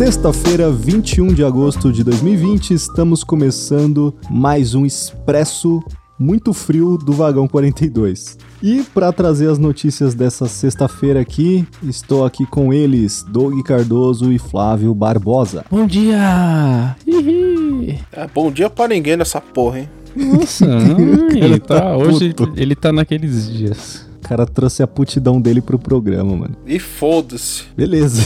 Sexta-feira, 21 de agosto de 2020, estamos começando mais um Expresso muito frio do Vagão 42. E para trazer as notícias dessa sexta-feira aqui, estou aqui com eles, Doug Cardoso e Flávio Barbosa. Bom dia! É, bom dia pra ninguém nessa porra, hein? Nossa, ele tá, tá hoje ele tá naqueles dias. O cara trouxe a putidão dele pro programa, mano. E foda-se. Beleza.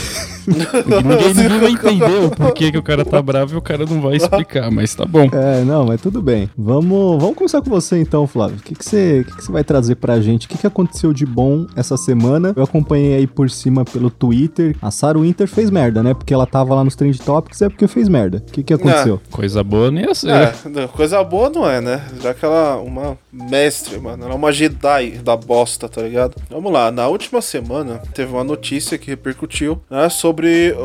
Ninguém, vai entender o porquê que o cara tá bravo e o cara não vai explicar, mas tá bom. É, não, mas tudo bem. Vamos, vamos começar com você então, Flávio. O que, que, você, o que, que você vai trazer pra gente? O que, que aconteceu de bom essa semana? Eu acompanhei aí por cima pelo Twitter. A Sarah Winter fez merda, né? Porque ela tava lá nos Trend Topics, é porque fez merda. O que, que aconteceu? Coisa boa nem ia ser. É, não, coisa boa não é, né? Já que ela é uma mestre, mano. Ela é uma Jedi da bosta, tá ligado? Vamos lá, na última semana teve uma notícia que repercutiu né, sobre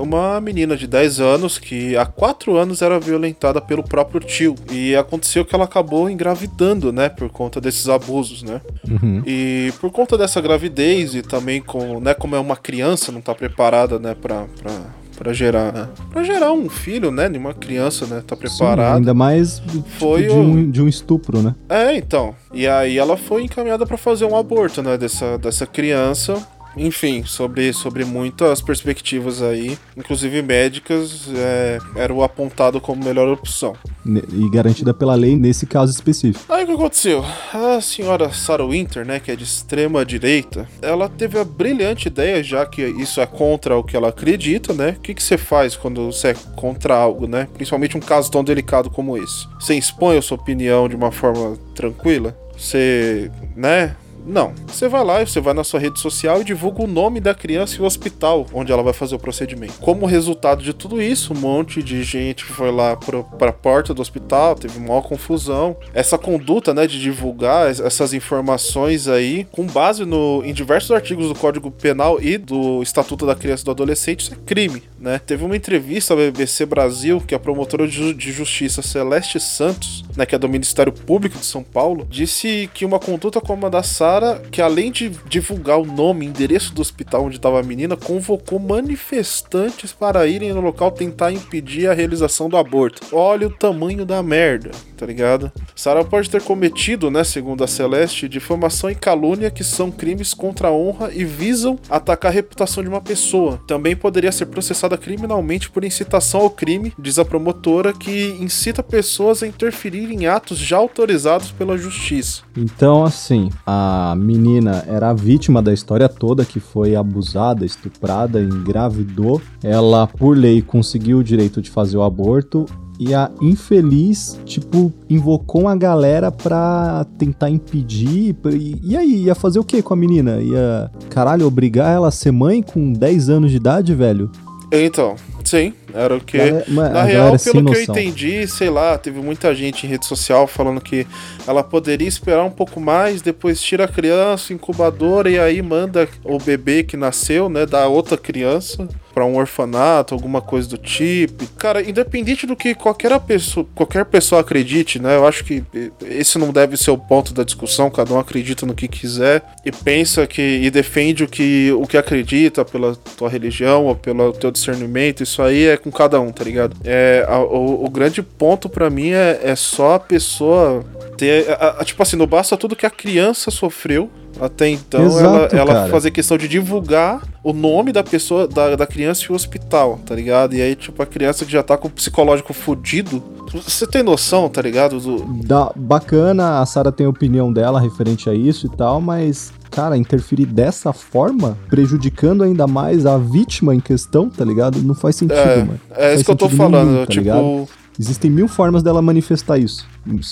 uma menina de 10 anos que há 4 anos era violentada pelo próprio tio. E aconteceu que ela acabou engravidando, né? Por conta desses abusos, né? Uhum. E por conta dessa gravidez e também com, né, como é uma criança, não tá preparada, né, pra, pra, pra gerar. Pra gerar um filho, né? De uma criança, né? Tá Sim, preparada. ainda mais Foi de, o- um, de um estupro, né? É, então. E aí ela foi encaminhada pra fazer um aborto, né, dessa, dessa criança. Enfim, sobre, sobre muitas perspectivas aí, inclusive médicas, é, era o apontado como melhor opção. E garantida pela lei nesse caso específico. Aí o que aconteceu? A senhora Sarah Winter, né, que é de extrema direita, ela teve a brilhante ideia, já que isso é contra o que ela acredita, né? O que, que você faz quando você é contra algo, né? Principalmente um caso tão delicado como esse. Você expõe a sua opinião de uma forma tranquila? Você, né? Não. Você vai lá, você vai na sua rede social e divulga o nome da criança e o hospital onde ela vai fazer o procedimento. Como resultado de tudo isso, um monte de gente foi lá pro, pra porta do hospital, teve maior confusão. Essa conduta, né, de divulgar es- essas informações aí, com base no, em diversos artigos do Código Penal e do Estatuto da Criança e do Adolescente, isso é crime, né? Teve uma entrevista à BBC Brasil que a promotora de Justiça Celeste Santos, né, que é do Ministério Público de São Paulo, disse que uma conduta como a da Sara, que além de divulgar o nome e endereço do hospital onde estava a menina, convocou manifestantes para irem no local tentar impedir a realização do aborto. Olha o tamanho da merda, tá ligado? Sara pode ter cometido, né, segundo a Celeste, difamação e calúnia que são crimes contra a honra e visam atacar a reputação de uma pessoa. Também poderia ser processada criminalmente por incitação ao crime, diz a promotora, que incita pessoas a interferir em atos já autorizados pela justiça. Então, assim, a menina era a vítima da história toda, que foi abusada, estuprada, engravidou. Ela, por lei, conseguiu o direito de fazer o aborto. E a infeliz, tipo, invocou uma galera pra tentar impedir. E, e aí, ia fazer o que com a menina? Ia, caralho, obrigar ela a ser mãe com 10 anos de idade, velho? Então, sim, era o que. Galera- Na real, pelo que eu entendi, sei lá, teve muita gente em rede social falando que ela poderia esperar um pouco mais, depois tira a criança, incubadora, e aí manda o bebê que nasceu, né, da outra criança pra um orfanato, alguma coisa do tipo. Cara, independente do que qualquer pessoa, qualquer pessoa acredite, né, eu acho que esse não deve ser o ponto da discussão, cada um acredita no que quiser e pensa que e defende o que o que acredita pela tua religião ou pelo teu discernimento, isso aí é com cada um, tá ligado? É, a- o, o grande ponto pra mim é, é só a pessoa ter. a- a- tipo assim, não basta tudo que a criança sofreu. Até então, Exato, ela, ela fazer questão de divulgar o nome da pessoa, da, da criança e o hospital, tá ligado? E aí, tipo, a criança que já tá com o psicológico fudido. Você tem noção, tá ligado? Do, Da, bacana, a Sarah tem a opinião dela referente a isso e tal, mas, cara, interferir dessa forma, prejudicando ainda mais a vítima em questão, tá ligado? Não faz sentido, É, mano. é isso que eu tô falando. nenhum, tá tipo, ligado? Existem mil formas dela manifestar isso.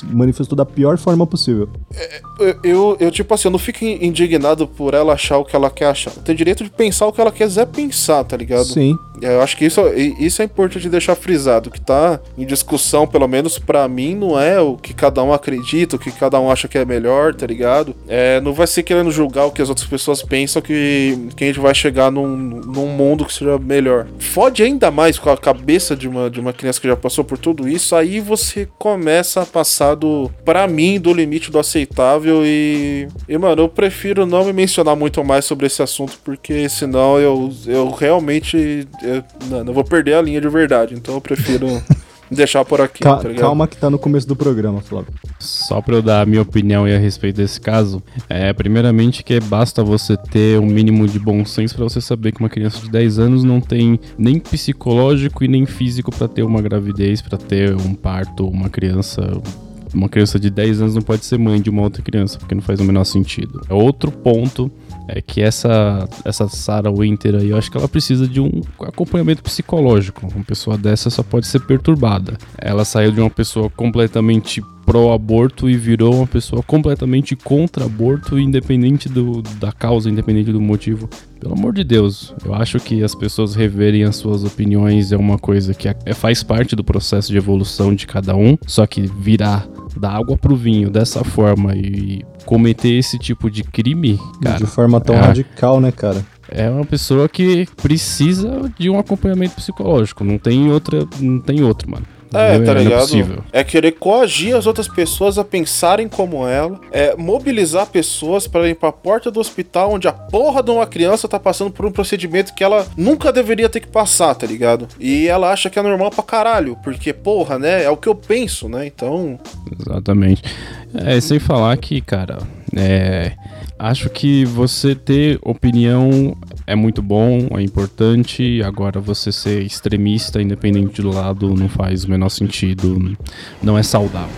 Manifestou da pior forma possível. eu, eu, eu, tipo assim, eu não fico indignado por ela achar o que ela quer achar. Tem direito de pensar o que ela quiser pensar, tá ligado? Sim. Eu acho que isso, isso é importante deixar frisado. Que tá em discussão, pelo menos pra mim, não é o que cada um acredita, o que cada um acha que é melhor, tá ligado? É, não vai ser querendo julgar o que as outras pessoas pensam que, que a gente vai chegar num, num mundo que seja melhor. Fode ainda mais com a cabeça de uma, de uma criança que já passou por tudo isso, aí você começa a passado, para mim, do limite do aceitável e. E, mano, eu prefiro não me mencionar muito mais sobre esse assunto, porque senão eu, eu realmente. Eu, não, não vou perder a linha de verdade. Então eu prefiro. deixar por aqui. Ca tá calma que tá no começo do programa, Flávio. Só pra eu dar a minha opinião a respeito desse caso, é primeiramente que basta você ter um mínimo de bom senso para você saber que uma criança de 10 anos não tem nem psicológico e nem físico para ter uma gravidez, para ter um parto, uma criança uma criança de 10 anos não pode ser mãe de uma outra criança, porque não faz o menor sentido. É outro ponto é que essa essa Sarah Winter aí, eu acho que ela precisa de um acompanhamento psicológico. Uma pessoa dessa só pode ser perturbada. Ela saiu de uma pessoa completamente pró-aborto e virou uma pessoa completamente contra aborto, independente do, da causa, independente do motivo. Pelo amor de Deus, eu acho que as pessoas reverem as suas opiniões é uma coisa que é, faz parte do processo de evolução de cada um, só que virar da água pro vinho dessa forma e cometer esse tipo de crime, cara. De forma tão é, radical, né, cara? É uma pessoa que precisa de um acompanhamento psicológico. Não tem outra, não tem outro, mano. É, tá é ligado? É, é querer coagir as outras pessoas a pensarem como ela, é mobilizar pessoas para ir pra porta do hospital onde a porra de uma criança tá passando por um procedimento que ela nunca deveria ter que passar, tá ligado? E ela acha que é normal pra caralho, porque, porra, né? É o que eu penso, né? Então. Exatamente. É, sem falar que, cara, é. Acho que você ter opinião é muito bom, é importante. Agora, você ser extremista, independente do lado, não faz o menor sentido, não é saudável.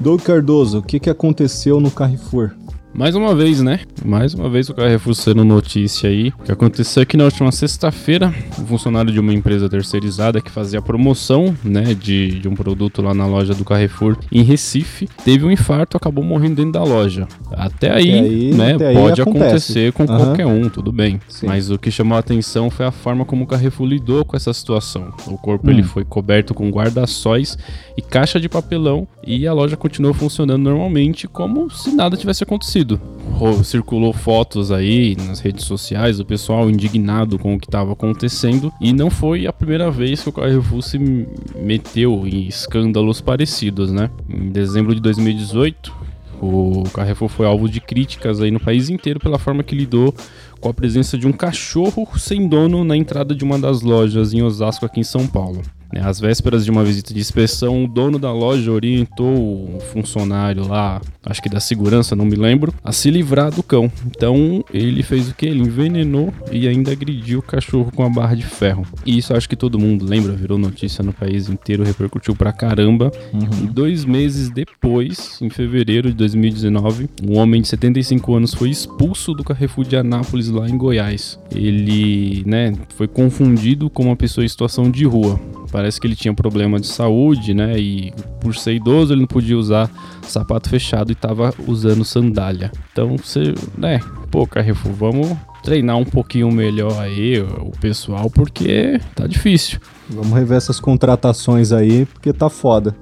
Doug Cardoso, o que, que aconteceu no Carrefour? Mais uma vez, né? Mais uma vez o Carrefour sendo notícia aí. O que aconteceu aqui é na última sexta-feira, um funcionário de uma empresa terceirizada que fazia promoção, né, de, de um produto lá na loja do Carrefour em Recife, teve um infarto, acabou morrendo dentro da loja. Até aí, até aí né, até pode aí acontecer com uhum. qualquer um, tudo bem. Sim. Mas o que chamou a atenção foi a forma como o Carrefour lidou com essa situação. O corpo hum. ele foi coberto com guarda-sóis e caixa de papelão e a loja continuou funcionando normalmente como se nada tivesse acontecido sentido. Circulou fotos aí nas redes sociais, o pessoal indignado com o que estava acontecendo, e não foi a primeira vez que o Carrefour se meteu em escândalos parecidos, né? Em dezembro de 2018, o Carrefour foi alvo de críticas aí no país inteiro pela forma que lidou com a presença de um cachorro sem dono na entrada de uma das lojas em Osasco, aqui em São Paulo. Né, às vésperas de uma visita de inspeção, o dono da loja orientou o funcionário lá, acho que da segurança, não me lembro, a se livrar do cão. Então ele fez o que? Ele envenenou e ainda agrediu o cachorro com a barra de ferro. E isso acho que todo mundo lembra, virou notícia no país inteiro, repercutiu pra caramba. Uhum. E dois meses depois, em fevereiro de 2019, um homem de 75 anos foi expulso do Carrefour de Anápolis lá em Goiás. Ele, né, foi confundido com uma pessoa em situação de rua. Parece que ele tinha problema de saúde, né? E por ser idoso ele não podia usar sapato fechado e tava usando sandália. Então você, né? Pô, Carrefour, vamos treinar um pouquinho melhor aí o pessoal, porque tá difícil. Vamos rever essas contratações aí, porque tá foda.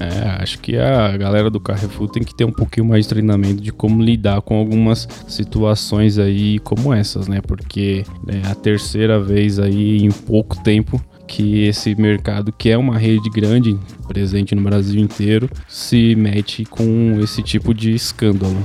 É, acho que a galera do Carrefour tem que ter um pouquinho mais de treinamento de como lidar com algumas situações aí como essas, né? Porque é a terceira vez aí em pouco tempo que esse mercado, que é uma rede grande, presente no Brasil inteiro, se mete com esse tipo de escândalo.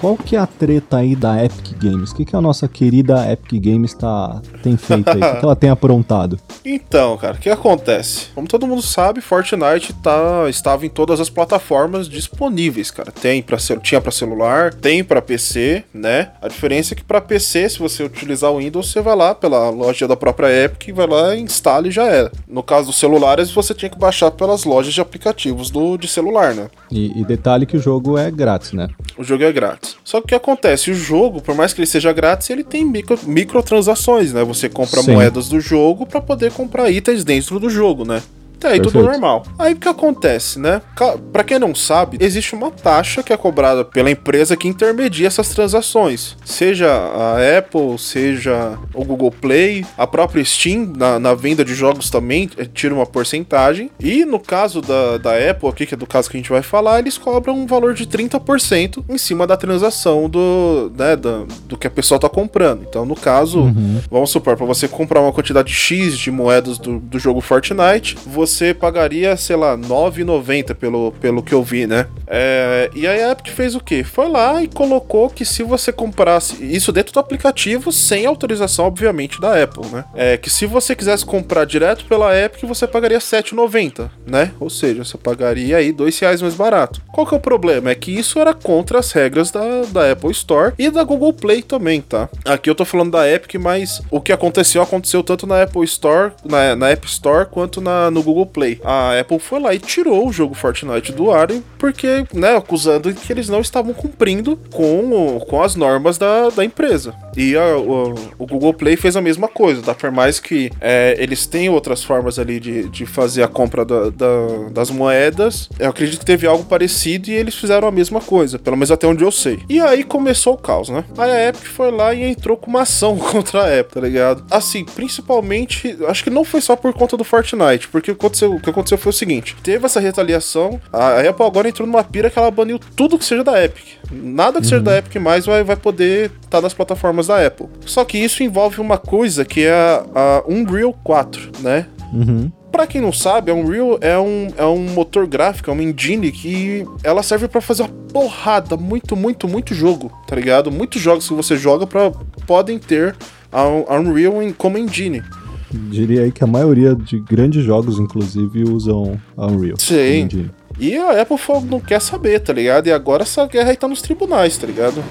Qual que é a treta aí da Epic Games? O que, que a nossa querida Epic Games tá, tem feito aí? O que, que ela tem aprontado? Então, cara, o que acontece? Como todo mundo sabe, Fortnite tá, estava em todas as plataformas disponíveis, cara. Tem para tinha para celular, tem para PC, né? A diferença é que para PC, se você utilizar o Windows, você vai lá pela loja da própria Epic, vai lá, instala e já era. No caso dos celulares, você tinha que baixar pelas lojas de aplicativos do de celular, né? E, e detalhe que o jogo é grátis, né? O jogo é grátis. Só que o que acontece? O jogo, por mais que ele seja grátis, ele tem micro, microtransações, né? Você compra Sim. moedas do jogo para poder comprar itens dentro do jogo, né? Até aí tudo normal. Aí o que acontece, né? Para quem não sabe, existe uma taxa que é cobrada pela empresa que intermedia essas transações. Seja a Apple, seja o Google Play, a própria Steam, na, na venda de jogos também, eh, tira uma porcentagem. E no caso da, da Apple, aqui, que é do caso que a gente vai falar, eles cobram um valor de 30% em cima da transação do, né, do, do que a pessoa tá comprando. Então, no caso, uhum. vamos supor, para você comprar uma quantidade X de moedas do, do jogo Fortnite, você pagaria, sei lá, 9,90 pelo, pelo que eu vi, né? É, e aí a Epic fez o quê? Foi lá e colocou que se você comprasse isso dentro do aplicativo, sem autorização, obviamente, da Apple, né? É que se você quisesse comprar direto pela Epic, você pagaria 7,90, né? Ou seja, você pagaria aí 2 reais mais barato. Qual que é o problema? É que isso era contra as regras da, da Apple Store e da Google Play também, tá? Aqui eu tô falando da Epic, mas o que aconteceu, aconteceu tanto na Apple Store, na, na App Store, quanto na, no Google Play. A Apple foi lá e tirou o jogo Fortnite do ar porque, né, acusando que eles não estavam cumprindo com, com as normas da, da empresa. E a, o, o, Google Play fez a mesma coisa, tá? Por mais que é, eles têm outras formas ali de, de fazer a compra da, da, das moedas, eu acredito que teve algo parecido e eles fizeram a mesma coisa, pelo menos até onde eu sei. E aí começou o caos, né? Aí a Epic foi lá e entrou com uma ação contra a Apple, tá ligado? Assim, principalmente, acho que não foi só por conta do Fortnite, porque o que aconteceu, o que aconteceu foi o seguinte: teve essa retaliação, a Apple agora entrou numa pira que ela baniu tudo que seja da Epic. Nada que uhum. seja da Epic mais vai, vai poder estar tá nas plataformas da Apple. Só que isso envolve uma coisa que é a, a Unreal 4, né? Uhum. Pra quem não sabe, a Unreal é um, é um motor gráfico, é uma engine que ela serve para fazer uma porrada, muito, muito, muito jogo, tá ligado? Muitos jogos que você joga pra, podem ter a, a Unreal como engine. Diria aí que a maioria de grandes jogos, inclusive, usam a Unreal. Sim. E a Apple não quer saber, tá ligado? E agora essa guerra aí tá nos tribunais, tá ligado?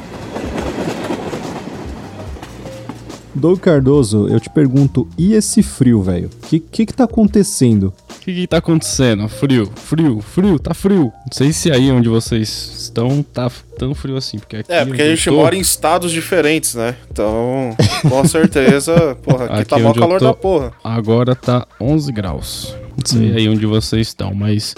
Doug Cardoso, eu te pergunto, e esse frio, velho? O que, que que tá acontecendo? O que que tá acontecendo? Frio, frio, frio, tá frio. Não sei se aí onde vocês estão tá tão frio assim, porque aqui É, porque a gente tô... mora em estados diferentes, né? Então, com certeza, porra, aqui, aqui tá mó calor tô... da porra. Agora tá 11 graus. Não sei hum. aí onde vocês estão, mas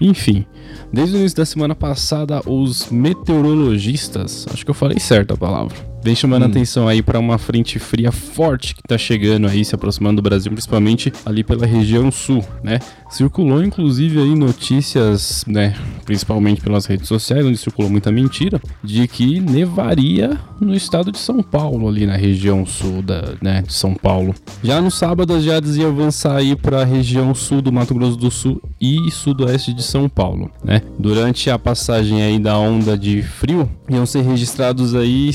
enfim. Desde o início da semana passada, os meteorologistas, acho que eu falei certo a palavra, vem chamando hum. atenção aí para uma frente fria forte que tá chegando aí, se aproximando do Brasil, principalmente ali pela região sul, né? Circulou inclusive aí notícias, né, principalmente pelas redes sociais, onde circulou muita mentira, de que nevaria no estado de São Paulo, ali na região sul da, né, de São Paulo. Já no sábado as geadas iam avançar aí para a região sul do Mato Grosso do Sul e sudoeste de São Paulo, né? Durante a passagem aí da onda de frio, iam ser registrados aí,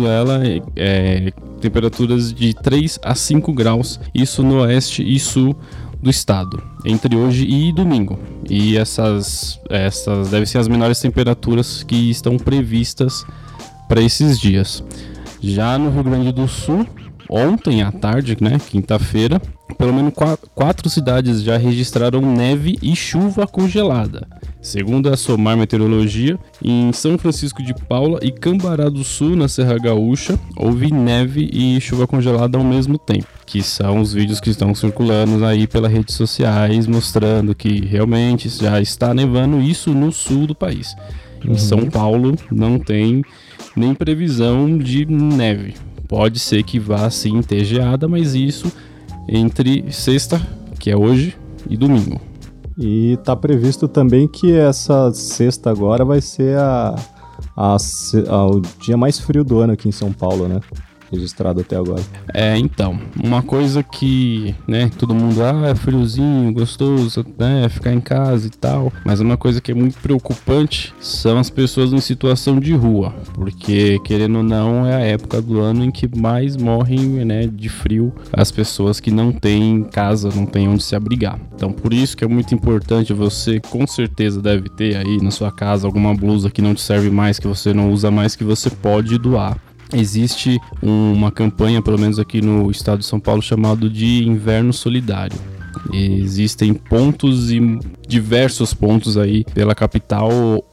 segundo ela, é, temperaturas de 3 a 5 graus, isso no oeste e sul do estado, entre hoje e domingo. E essas, essas devem ser as menores temperaturas que estão previstas para esses dias. Já no Rio Grande do Sul, ontem à tarde, né, quinta-feira, pelo menos quatro cidades já registraram neve e chuva congelada. Segundo a Somar Meteorologia, em São Francisco de Paula e Cambará do Sul, na Serra Gaúcha, houve neve e chuva congelada ao mesmo tempo. Que são os vídeos que estão circulando aí pelas redes sociais, mostrando que realmente já está nevando isso no sul do país. Em uhum. São Paulo não tem nem previsão de neve. Pode ser que vá sim ter geada, mas isso entre sexta, que é hoje, e domingo. E tá previsto também que essa sexta agora vai ser a, a, a, o dia mais frio do ano aqui em São Paulo, né? Registrado até agora. É, então, uma coisa que, né, todo mundo, ah, é friozinho, gostoso, né, ficar em casa e tal, mas uma coisa que é muito preocupante são as pessoas em situação de rua, porque, querendo ou não, é a época do ano em que mais morrem, né, de frio as pessoas que não têm casa, não têm onde se abrigar. Então, por isso que é muito importante você, com certeza, deve ter aí na sua casa alguma blusa que não te serve mais, que você não usa mais, que você pode doar existe uma campanha, pelo menos aqui no estado de São Paulo, chamado de Inverno Solidário. Existem pontos e diversos pontos aí pela capital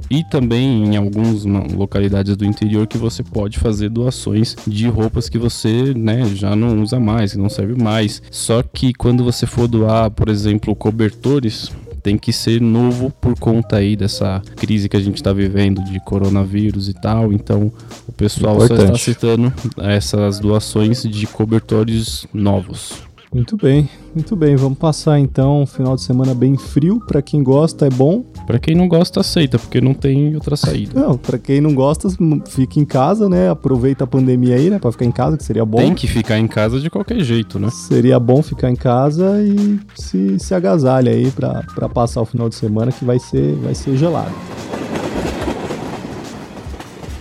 e também em algumas localidades do interior que você pode fazer doações de roupas que você, né, já não usa mais, que não serve mais. Só que quando você for doar, por exemplo, cobertores, tem que ser novo por conta aí dessa crise que a gente está vivendo de coronavírus e tal. Então o pessoal Importante. só está citando essas doações de cobertores novos. Muito bem, muito bem. Vamos passar então um final de semana bem frio. Para quem gosta é bom. Para quem não gosta aceita, porque não tem outra saída. Não, para quem não gosta fica em casa, né? Aproveita a pandemia aí, né? Para ficar em casa, que seria bom. Tem que ficar em casa de qualquer jeito, né? Seria bom ficar em casa e se, se agasalha aí para passar o final de semana que vai ser vai ser gelado.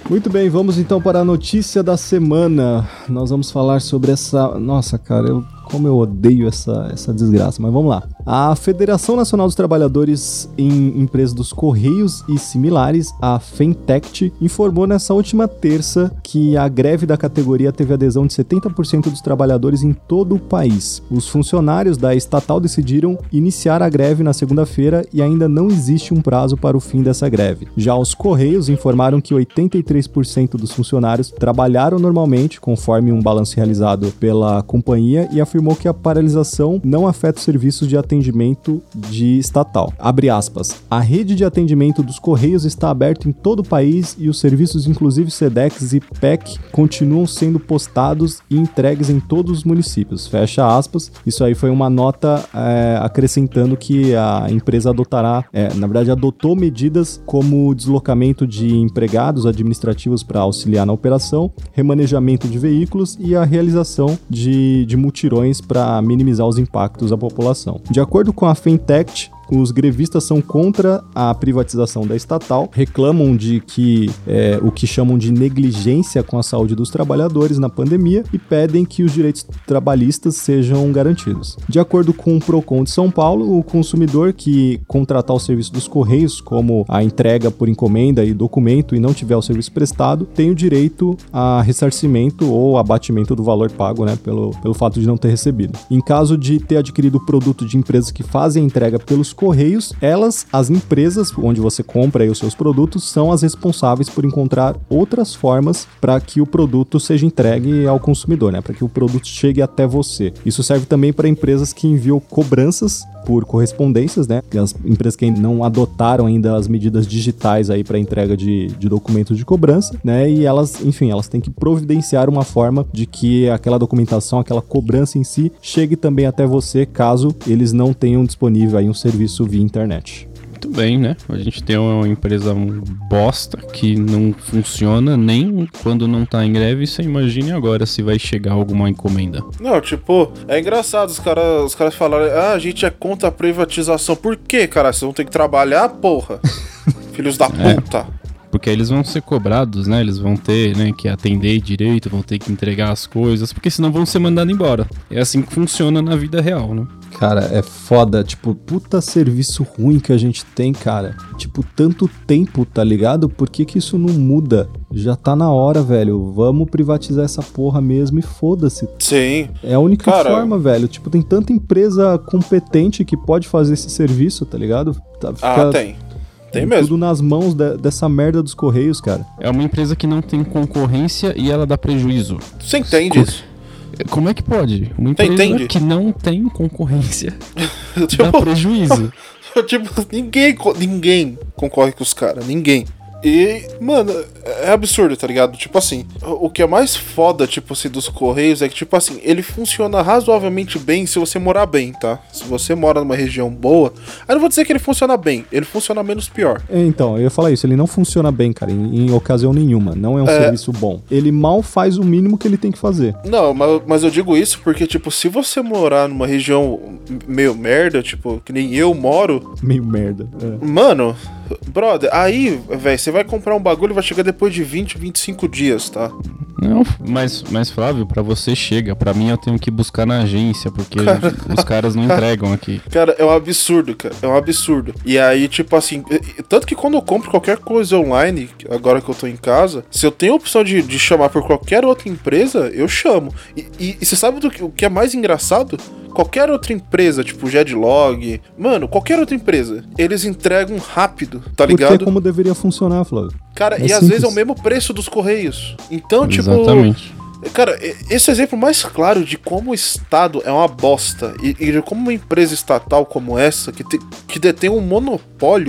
Muito bem, vamos então para a notícia da semana. Nós vamos falar sobre essa. Nossa, cara, eu como eu odeio essa, essa desgraça, mas vamos lá. A Federação Nacional dos Trabalhadores em Empresas dos Correios e similares, a FENTECT, informou nessa última terça que a greve da categoria teve adesão de 70% dos trabalhadores em todo o país. Os funcionários da estatal decidiram iniciar a greve na segunda-feira e ainda não existe um prazo para o fim dessa greve. Já os Correios informaram que 83% dos funcionários trabalharam normalmente, conforme um balanço realizado pela companhia, e afirmou que a paralisação não afeta os serviços de atendimento de estatal. Abre aspas. A rede de atendimento dos Correios está aberta em todo o país e os serviços, inclusive SEDEX e PEC, continuam sendo postados e entregues em todos os municípios. Fecha aspas. Isso aí foi uma nota é, acrescentando que a empresa adotará, é, na verdade, adotou medidas como deslocamento de empregados administrativos para auxiliar na operação, remanejamento de veículos e a realização de, de mutirões para minimizar os impactos à população. De acordo com a Fintech, os grevistas são contra a privatização da estatal, reclamam de que é, o que chamam de negligência com a saúde dos trabalhadores na pandemia e pedem que os direitos trabalhistas sejam garantidos. De acordo com o Procon de São Paulo, o consumidor que contratar o serviço dos Correios, como a entrega por encomenda e documento, e não tiver o serviço prestado, tem o direito a ressarcimento ou abatimento do valor pago né, pelo, pelo fato de não ter recebido. Em caso de ter adquirido produto de empresas que fazem entrega pelos Correios, elas, as empresas onde você compra os seus produtos, são as responsáveis por encontrar outras formas para que o produto seja entregue ao consumidor, né? Para que o produto chegue até você. Isso serve também para empresas que enviam cobranças por correspondências, né? As empresas que não adotaram ainda as medidas digitais aí para entrega de, de documentos de cobrança, né? E elas, enfim, elas têm que providenciar uma forma de que aquela documentação, aquela cobrança em si, chegue também até você, caso eles não tenham disponível aí um serviço via internet muito bem, né? A gente tem uma empresa bosta que não funciona nem quando não tá em greve. Você imagine agora se vai chegar alguma encomenda. Não, tipo, é engraçado os caras os caras falarem, ah, a gente é contra a privatização. Por quê, cara? Vocês vão ter que trabalhar, porra? Filhos da puta. É porque eles vão ser cobrados, né? Eles vão ter, né, que atender direito, vão ter que entregar as coisas, porque senão vão ser mandados embora. É assim que funciona na vida real, né? Cara, é foda. Tipo, puta serviço ruim que a gente tem, cara. Tipo, tanto tempo, tá ligado? Por que, que isso não muda? Já tá na hora, velho. Vamos privatizar essa porra mesmo e foda-se. Sim. É a única cara... forma, velho. Tipo, tem tanta empresa competente que pode fazer esse serviço, tá ligado? Tá, fica... Ah, tem. Tem mesmo. Tudo nas mãos de, dessa merda dos Correios, cara. É uma empresa que não tem concorrência e ela dá prejuízo. Você entende isso? Como é que pode? Uma empresa Entende? que não tem concorrência tipo, dá prejuízo. tipo, ninguém, ninguém concorre com os caras, ninguém. E, mano, é absurdo, tá ligado? Tipo assim, o que é mais foda, tipo assim, dos Correios é que, tipo assim, ele funciona razoavelmente bem se você morar bem, tá? Se você mora numa região boa. Aí não vou dizer que ele funciona bem, ele funciona menos pior. É, então, eu ia falar isso, ele não funciona bem, cara, em, em ocasião nenhuma. Não é um é... serviço bom. Ele mal faz o mínimo que ele tem que fazer. Não, mas, mas eu digo isso porque, tipo, se você morar numa região meio merda, tipo, que nem eu moro. Meio merda. É. Mano, brother, aí, velho, você vai comprar um bagulho e vai chegar depois de 20, 25 dias, tá? Não, mas, mas Flávio, para você chega. para mim eu tenho que buscar na agência, porque cara, os caras não entregam aqui. Cara, é um absurdo, cara. É um absurdo. E aí, tipo assim, tanto que quando eu compro qualquer coisa online, agora que eu tô em casa, se eu tenho a opção de, de chamar por qualquer outra empresa, eu chamo. E, e, e você sabe do que, o que é mais engraçado? qualquer outra empresa, tipo Jedlog, mano, qualquer outra empresa, eles entregam rápido, tá Porque é ligado? como deveria funcionar, Flávio. Cara, é e às simples. vezes é o mesmo preço dos correios. Então, tipo, Exatamente. Cara, esse é o exemplo mais claro de como o Estado é uma bosta e, e de como uma empresa estatal como essa, que, te- que detém um monopólio,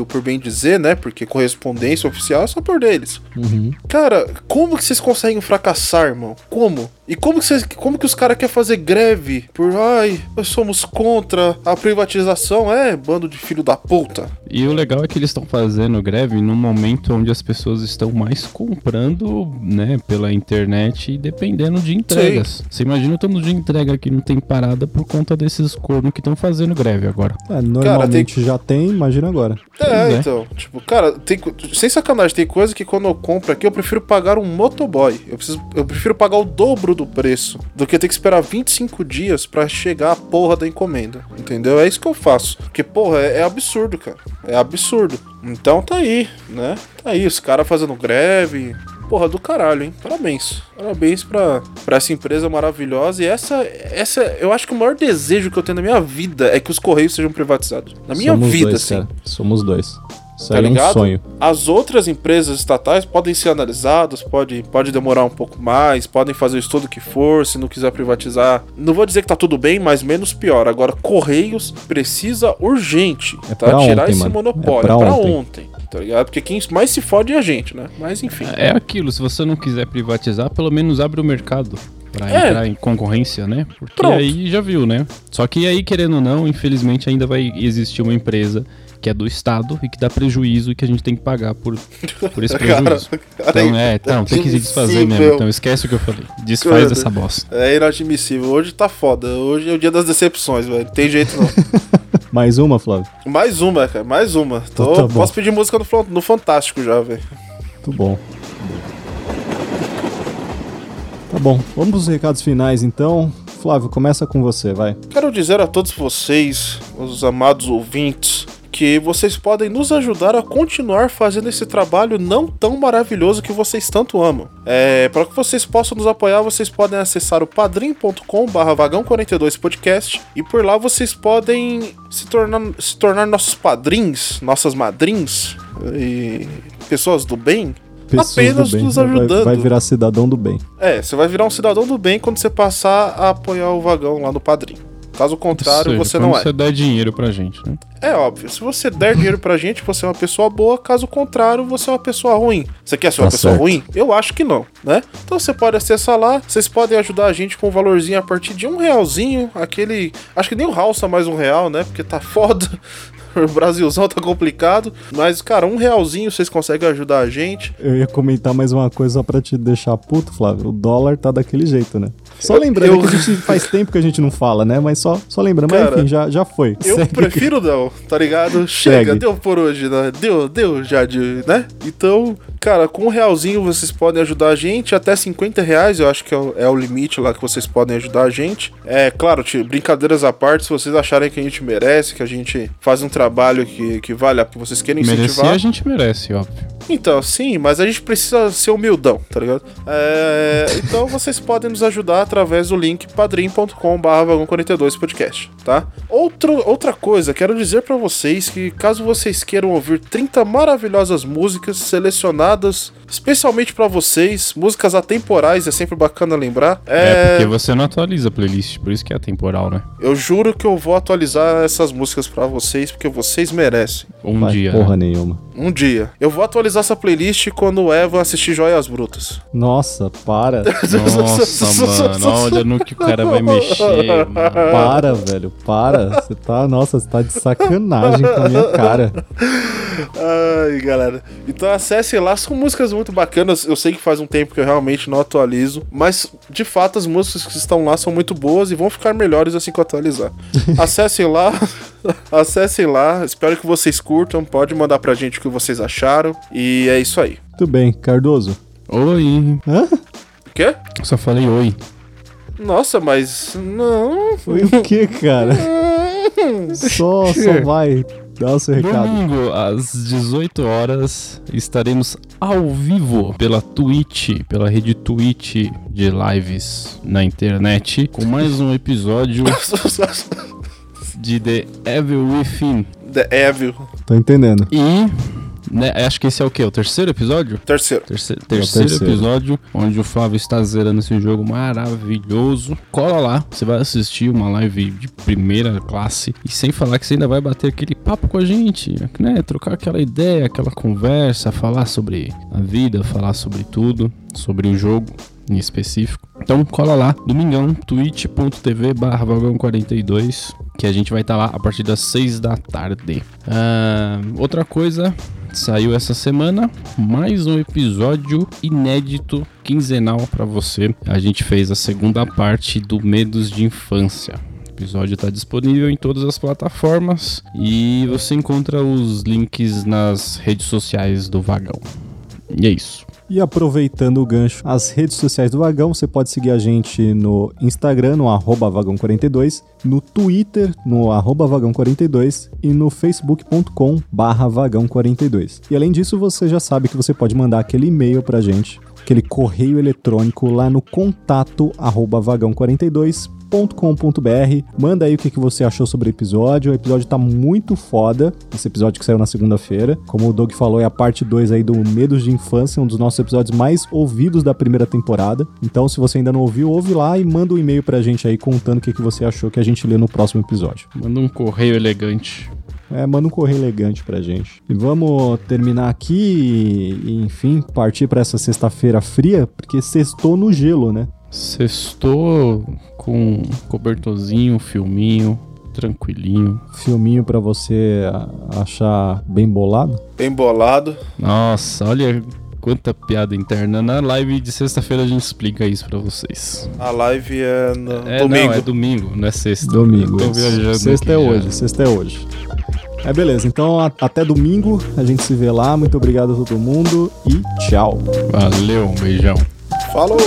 por bem dizer, né? Porque correspondência oficial é só por deles. Uhum. Cara, como que vocês conseguem fracassar, irmão? Como? E como que, vocês, como que os caras querem fazer greve por, ai, nós somos contra a privatização? É, bando de filho da puta. E o legal é que eles estão fazendo greve num momento onde as pessoas estão mais comprando, né, pela internet e dependendo de entregas. Você imagina o tanto de entrega que não tem parada por conta desses cornos que estão fazendo greve agora. É, normalmente já tem, imagina agora. É, Pois é. então, tipo, cara, tem, sem sacanagem, tem coisa que quando eu compro aqui eu prefiro pagar um motoboy. Eu, preciso, eu prefiro pagar o dobro do preço do que ter que esperar 25 dias pra chegar a porra da encomenda. Entendeu? É isso que eu faço. Porque, porra, é, é absurdo, cara. É absurdo. Então tá aí, né? Tá aí, os caras fazendo greve. Porra, do caralho, hein? Parabéns. Parabéns pra, pra essa empresa maravilhosa. E essa, essa, eu acho que o maior desejo que eu tenho na minha vida é que os Correios sejam privatizados. Na minha Somos vida, dois, assim. cara. Somos dois. Isso Tá é um ligado? sonho. As outras empresas estatais podem ser analisadas, pode, pode demorar um pouco mais, podem fazer o estudo que for, se não quiser privatizar. Não vou dizer que tá tudo bem, mas menos pior. Agora, Correios precisa urgente, É tá? Tirar ontem, esse mano. monopólio. É pra pra ontem. ontem, tá ligado? Porque quem mais se fode é a gente, né? Mas enfim. É aquilo, se você não quiser privatizar, pelo menos abre o mercado pra É. entrar em concorrência, né? Porque Pronto. aí já viu, né? Só que aí, querendo ou não, infelizmente ainda vai existir uma empresa que é do Estado e que dá prejuízo e que a gente tem que pagar por, por esse Cara, prejuízo. cara, Então é, não, tem que se desfazer mesmo. Então esquece o que eu falei. Desfaz Cara. dessa bosta. É inadmissível. Hoje tá foda. Hoje é o dia das decepções, velho. Não tem jeito não. Mais uma, Flávio. mais uma, cara. Mais uma. Tô, Tá posso pedir música no, no Fantástico já, velho. Muito bom. Tá bom, vamos pros recados finais então. Flávio, começa com você, vai. Quero dizer a todos vocês, os amados ouvintes, que vocês podem nos ajudar a continuar fazendo esse trabalho não tão maravilhoso que vocês tanto amam. É, para que vocês possam nos apoiar, vocês podem acessar o padrim.com/barra vagão42podcast e por lá vocês podem se tornar, se tornar nossos padrinhos, nossas madrinhas e pessoas do bem. Pessoas Apenas bem. nos Vai- ajudando. Vai, virar cidadão do bem. É, você vai virar um cidadão do bem quando você passar a apoiar o vagão lá no padrim. Caso contrário, seja, você não é. você dá dinheiro pra gente, né? É óbvio, se você der dinheiro pra gente, você é uma pessoa boa, caso contrário, você é uma pessoa ruim. Você quer ser uma Tá pessoa certo. ruim? Eu acho que não, né? Então você pode acessar lá, vocês podem ajudar a gente com um valorzinho a partir de um realzinho, aquele. Acho que nem o Halsa mais um real, né? Porque tá foda. O Brasilzão tá complicado. Mas, cara, um realzinho vocês conseguem ajudar a gente. Eu ia comentar mais uma coisa só pra te deixar puto, Flávio. O dólar tá daquele jeito, né? Só lembrando Eu- que a gente faz tempo que a gente não fala, né? Mas só, só lembrando. Mas Cara, enfim, já, já foi. Eu Segue. prefiro não, tá ligado? Chega, Segue. deu por hoje, né? Deu, deu já de, né? Então, cara, com um realzinho vocês podem ajudar a gente, até 50 reais eu acho que é o, é o limite lá que vocês podem ajudar a gente. É, claro, brincadeiras à parte, se vocês acharem que a gente merece, que a gente faz um trabalho que, que vale a que vocês querem Merecer incentivar. a gente merece, óbvio. Então, sim, mas a gente precisa ser humildão, tá ligado? É, então vocês podem nos ajudar através do link padrim.com.br 42 podcast tá? Outro, outra coisa, quero dizer pra vocês que caso vocês queiram ouvir 30 maravilhosas músicas selecionadas especialmente pra vocês, músicas atemporais, é sempre bacana lembrar. É... É, porque você não atualiza a playlist, por isso que é atemporal, né? eu juro que eu vou atualizar essas músicas pra vocês porque vocês merecem. Um Vai dia. porra né? nenhuma. Um dia. Eu vou atualizar essa playlist quando o Evan assistir Joias Brutas. Nossa, para. Nossa, mano, olha no que o cara vai mexer, mano. Para, velho. Para. Você tá. Nossa, você tá de sacanagem com a minha cara. Ai, galera. Então acessem lá, são músicas muito bacanas. Eu sei que faz um tempo que eu realmente não atualizo, mas de fato as músicas que estão lá são muito boas e vão ficar melhores assim que eu atualizar. acessem lá, acessem lá. Espero que vocês curtam. Pode mandar pra gente o que vocês acharam. E é isso aí. Tudo bem, Cardoso. Oi. Hã? O quê? Eu só falei oi. Nossa, mas não. Foi o que, cara? Só, só vai. Dá o seu recado. Domingo, às 18 horas, estaremos ao vivo pela Twitch, pela rede Twitch de lives na internet, com mais um episódio de The Evil Within. The Evil. Tô entendendo. E né, acho que esse é o quê? O terceiro episódio? Terceiro. Terceiro, terceiro, terceiro. episódio, onde o Flávio está zerando esse jogo maravilhoso. Cola lá, você vai assistir uma live de primeira classe. E sem falar que você ainda vai bater aquele papo com a gente, né? Trocar aquela ideia, aquela conversa, falar sobre a vida, falar sobre tudo, sobre o jogo em específico. Então cola lá, domingão, twitch.tv barra vagão 42, que a gente vai estar lá a partir das 6 da tarde. Ah, outra coisa, saiu essa semana mais um episódio inédito quinzenal para você. A gente fez a segunda parte do Medos de Infância. O episódio está disponível em todas as plataformas e você encontra os links nas redes sociais do Vagão. E é isso. E aproveitando o gancho, as redes sociais do Vagão, você pode seguir a gente no Instagram, no arroba vagão42, no Twitter, no arroba vagão42 e no facebook.com barra vagão42. E além disso, você já sabe que você pode mandar aquele e-mail pra gente, aquele correio eletrônico lá no contato arroba vagão42 .com.br. Manda aí o que, você achou sobre o episódio. O episódio tá muito foda. Esse episódio que saiu na segunda-feira. Como o Doug falou, é a parte 2 aí do Medos de Infância, um dos nossos episódios mais ouvidos da primeira temporada. Então, se você ainda não ouviu, ouve lá e manda um e-mail pra gente aí contando o que, que você achou que a gente lê no próximo episódio. Manda um correio elegante. É, manda um correio elegante pra gente. E vamos terminar aqui e, enfim, partir pra essa sexta-feira fria, porque sextou no gelo, né? Sextou com cobertorzinho, filminho, tranquilinho. Filminho pra você achar bem bolado. Bem bolado. Nossa, olha quanta piada interna. Na live de sexta-feira a gente explica isso pra vocês. A live é no É, domingo. não, é domingo, não é sexta. Domingo. Sexta é hoje, sexta é hoje. É beleza, então a- até domingo, a gente se vê lá. Muito obrigado a todo mundo e tchau. Valeu, um beijão. Falou!